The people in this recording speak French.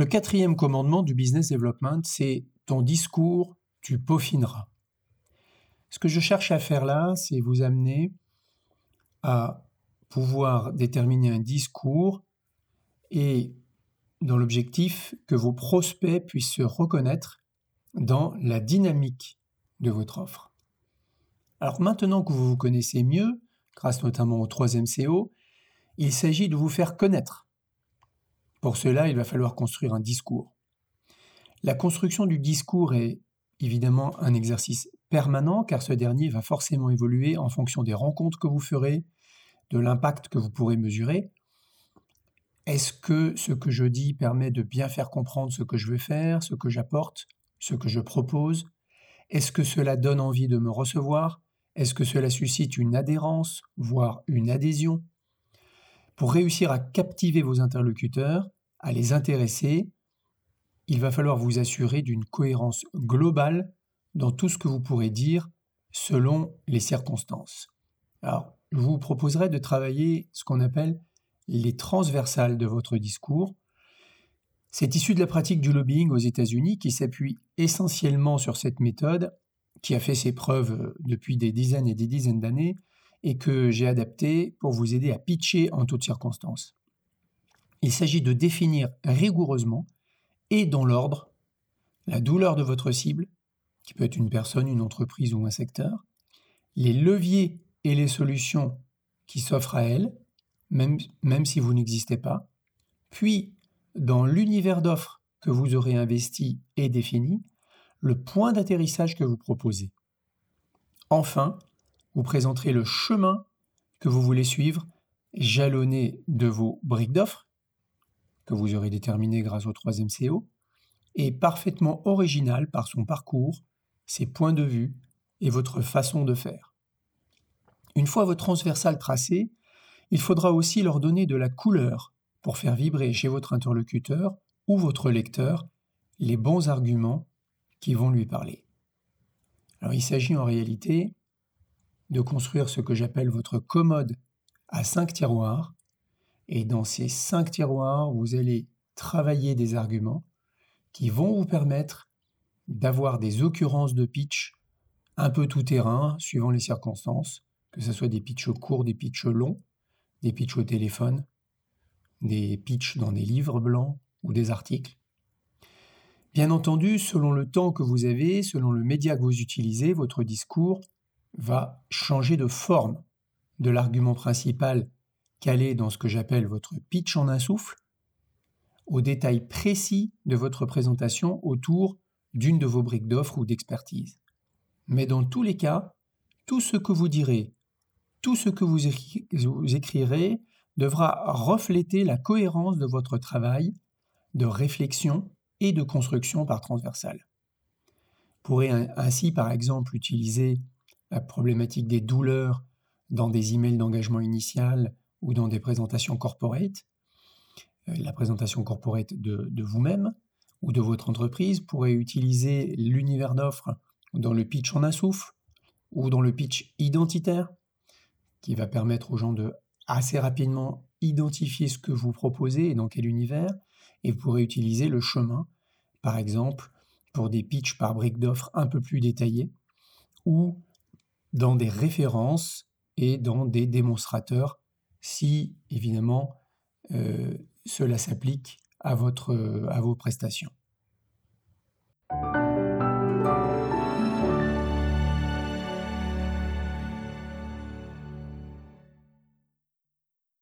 Le quatrième commandement du business development, c'est ton discours, tu peaufineras. Ce que je cherche à faire là, c'est vous amener à pouvoir déterminer un discours et dans l'objectif que vos prospects puissent se reconnaître dans la dynamique de votre offre. Alors maintenant que vous vous connaissez mieux, grâce notamment au troisième CO, il s'agit de vous faire connaître. Pour cela, il va falloir construire un discours. La construction du discours est évidemment un exercice permanent car ce dernier va forcément évoluer en fonction des rencontres que vous ferez, de l'impact que vous pourrez mesurer. Est-ce que ce que je dis permet de bien faire comprendre ce que je veux faire, ce que j'apporte, ce que je propose? Est-ce que cela donne envie de me recevoir? Est-ce que cela suscite une adhérence, voire une adhésion? Pour réussir à captiver vos interlocuteurs, à les intéresser, il va falloir vous assurer d'une cohérence globale dans tout ce que vous pourrez dire selon les circonstances. Alors, je vous proposerai de travailler ce qu'on appelle les transversales de votre discours. C'est issu de la pratique du lobbying aux États-Unis qui s'appuie essentiellement sur cette méthode, qui a fait ses preuves depuis des dizaines et des dizaines d'années, et que j'ai adapté pour vous aider à pitcher en toutes circonstances. Il s'agit de définir rigoureusement et dans l'ordre la douleur de votre cible, qui peut être une personne, une entreprise ou un secteur, les leviers et les solutions qui s'offrent à elle, même, si vous n'existez pas, puis dans l'univers d'offres que vous aurez investi et défini, le point d'atterrissage que vous proposez. Enfin, vous présenterez le chemin que vous voulez suivre, jalonné de vos briques d'offres, que vous aurez déterminé grâce au troisième CO, et parfaitement original par son parcours, ses points de vue et votre façon de faire. Une fois votre transversal tracé, il faudra aussi leur donner de la couleur pour faire vibrer chez votre interlocuteur ou votre lecteur les bons arguments qui vont lui parler. Il s'agit en réalité de construire ce que j'appelle votre commode à cinq tiroirs, et dans ces cinq tiroirs, vous allez travailler des arguments qui vont vous permettre d'avoir des occurrences de pitch un peu tout terrain, suivant les circonstances, que ce soit des pitchs courts, des pitchs longs, des pitchs au téléphone, des pitchs dans des livres blancs ou des articles. Bien entendu, selon le temps que vous avez, selon le média que vous utilisez, votre discours va changer de forme de l'argument principal calé dans ce que j'appelle votre pitch en un souffle, au détail précis de votre présentation autour d'une de vos briques d'offres ou d'expertise. Mais dans tous les cas, tout ce que vous direz, tout ce que vous écrirez devra refléter la cohérence de votre travail de réflexion et de construction par transversale. Vous pourrez ainsi, par exemple, utiliser la problématique des douleurs dans des emails d'engagement initial ou dans des présentations corporate, euh, la présentation corporate de, vous-même ou de votre entreprise pourrait utiliser l'univers d'offres dans le pitch en un souffle ou dans le pitch identitaire qui va permettre aux gens de assez rapidement identifier ce que vous proposez et dans quel univers, et vous pourrez utiliser le chemin, par exemple, pour des pitchs par briques d'offres un peu plus détaillés, ou dans des références et dans des démonstrateurs, si évidemment euh, cela s'applique à, votre, à vos prestations.